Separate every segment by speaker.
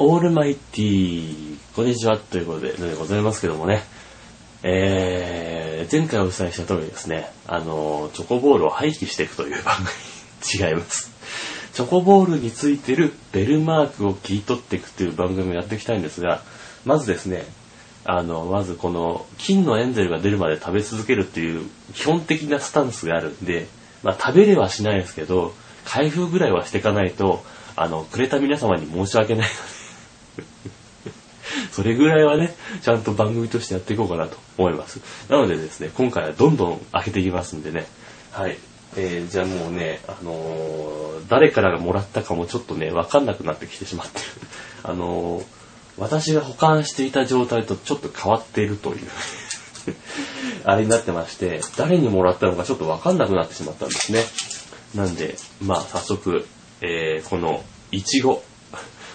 Speaker 1: オールマイティー、こんにちは、ということで、でございますけどもね、えー、前回お伝えした通りですね、あの、チョコボールを廃棄していくという番組、違います。チョコボールについてるベルマークを切り取っていくという番組をやっていきたいんですが、まずですね、あの、まずこの、金のエンゼルが出るまで食べ続けるっていう基本的なスタンスがあるんで、まあ食べれはしないですけど、開封ぐらいはしていかないと、あの、くれた皆様に申し訳ないので、それぐらいはね、ちゃんと番組としてやっていこうかなと思います。なのでですね、今回はどんどん開けていきますんでね。はい。えー、じゃあもうね、あのー誰からがもらったかもちょっとね、わかんなくなってきてしまってる。あのー私が保管していた状態とちょっと変わっているという、あれになってまして、誰にもらったのかちょっとわかんなくなってしまったんですね。なんで、まあ早速、えー、この、いちご。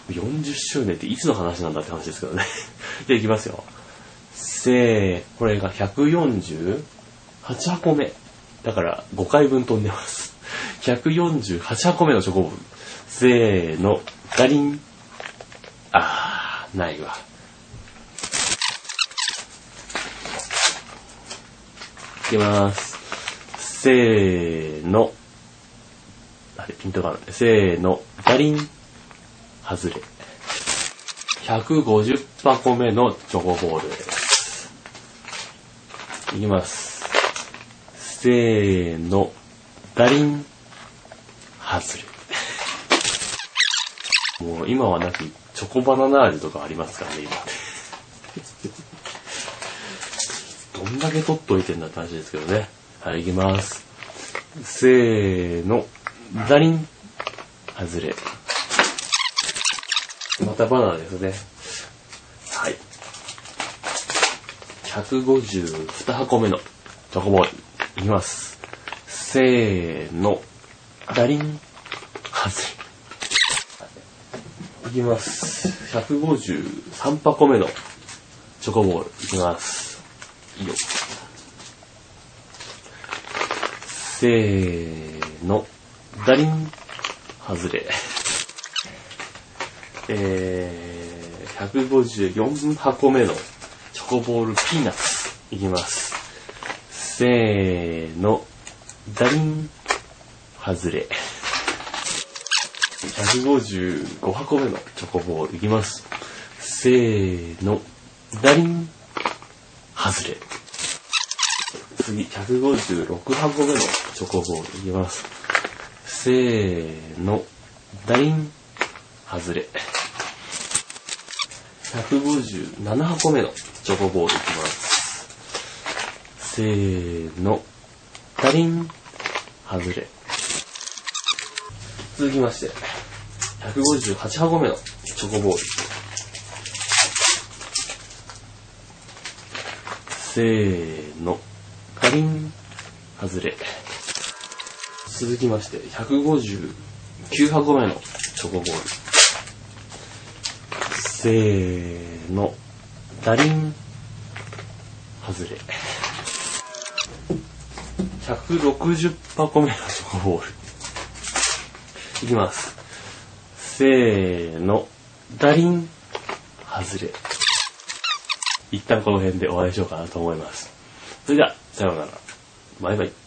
Speaker 1: 40周年っていつの話なんだって話ですけどね。じゃあいきますよ。せー、これが148箱目。だから5回分飛んでます。148箱目のチョコボール。せーの、ガリン。あー、ないわ。いきます。せーの。あれ、ピントがあるね。せーの、ガリン。外れ。150箱目のチョコボールです。いきます。せーの、ガリン。外れ。もう今はなきチョコバナナ味とかありますからね、今。どんだけ取っといてんだって話ですけどね。はい、いきます。せーの、ダリン。外れ。またバナナですね。はい。152箱目のチョコボール。いきます。せーの、ダリン。外れ。いきます。153箱目のチョコボール。いきます。いいよ。せーの、ダリン。外れ。えー、154箱目のチョコボールピーナッツ。いきます。せーの、ダリン。外れ。155箱目のチョコボールいきます。せーの、ダリン。外れ。次、156箱目のチョコボールいきます。せーの、ダリン。外れ。157箱目のチョコボールいきます。せーの、ダリン。外れ。続きまして、158箱目のチョコボール。せーの、ガリン、外れ。続きまして、159箱目のチョコボール。せーの、ダリン、外れ。160箱目のチョコボール。いきます。せーの、ダリン、外れ。一旦この辺でお会いしようかなと思います。それでは、さようなら。バイバイ。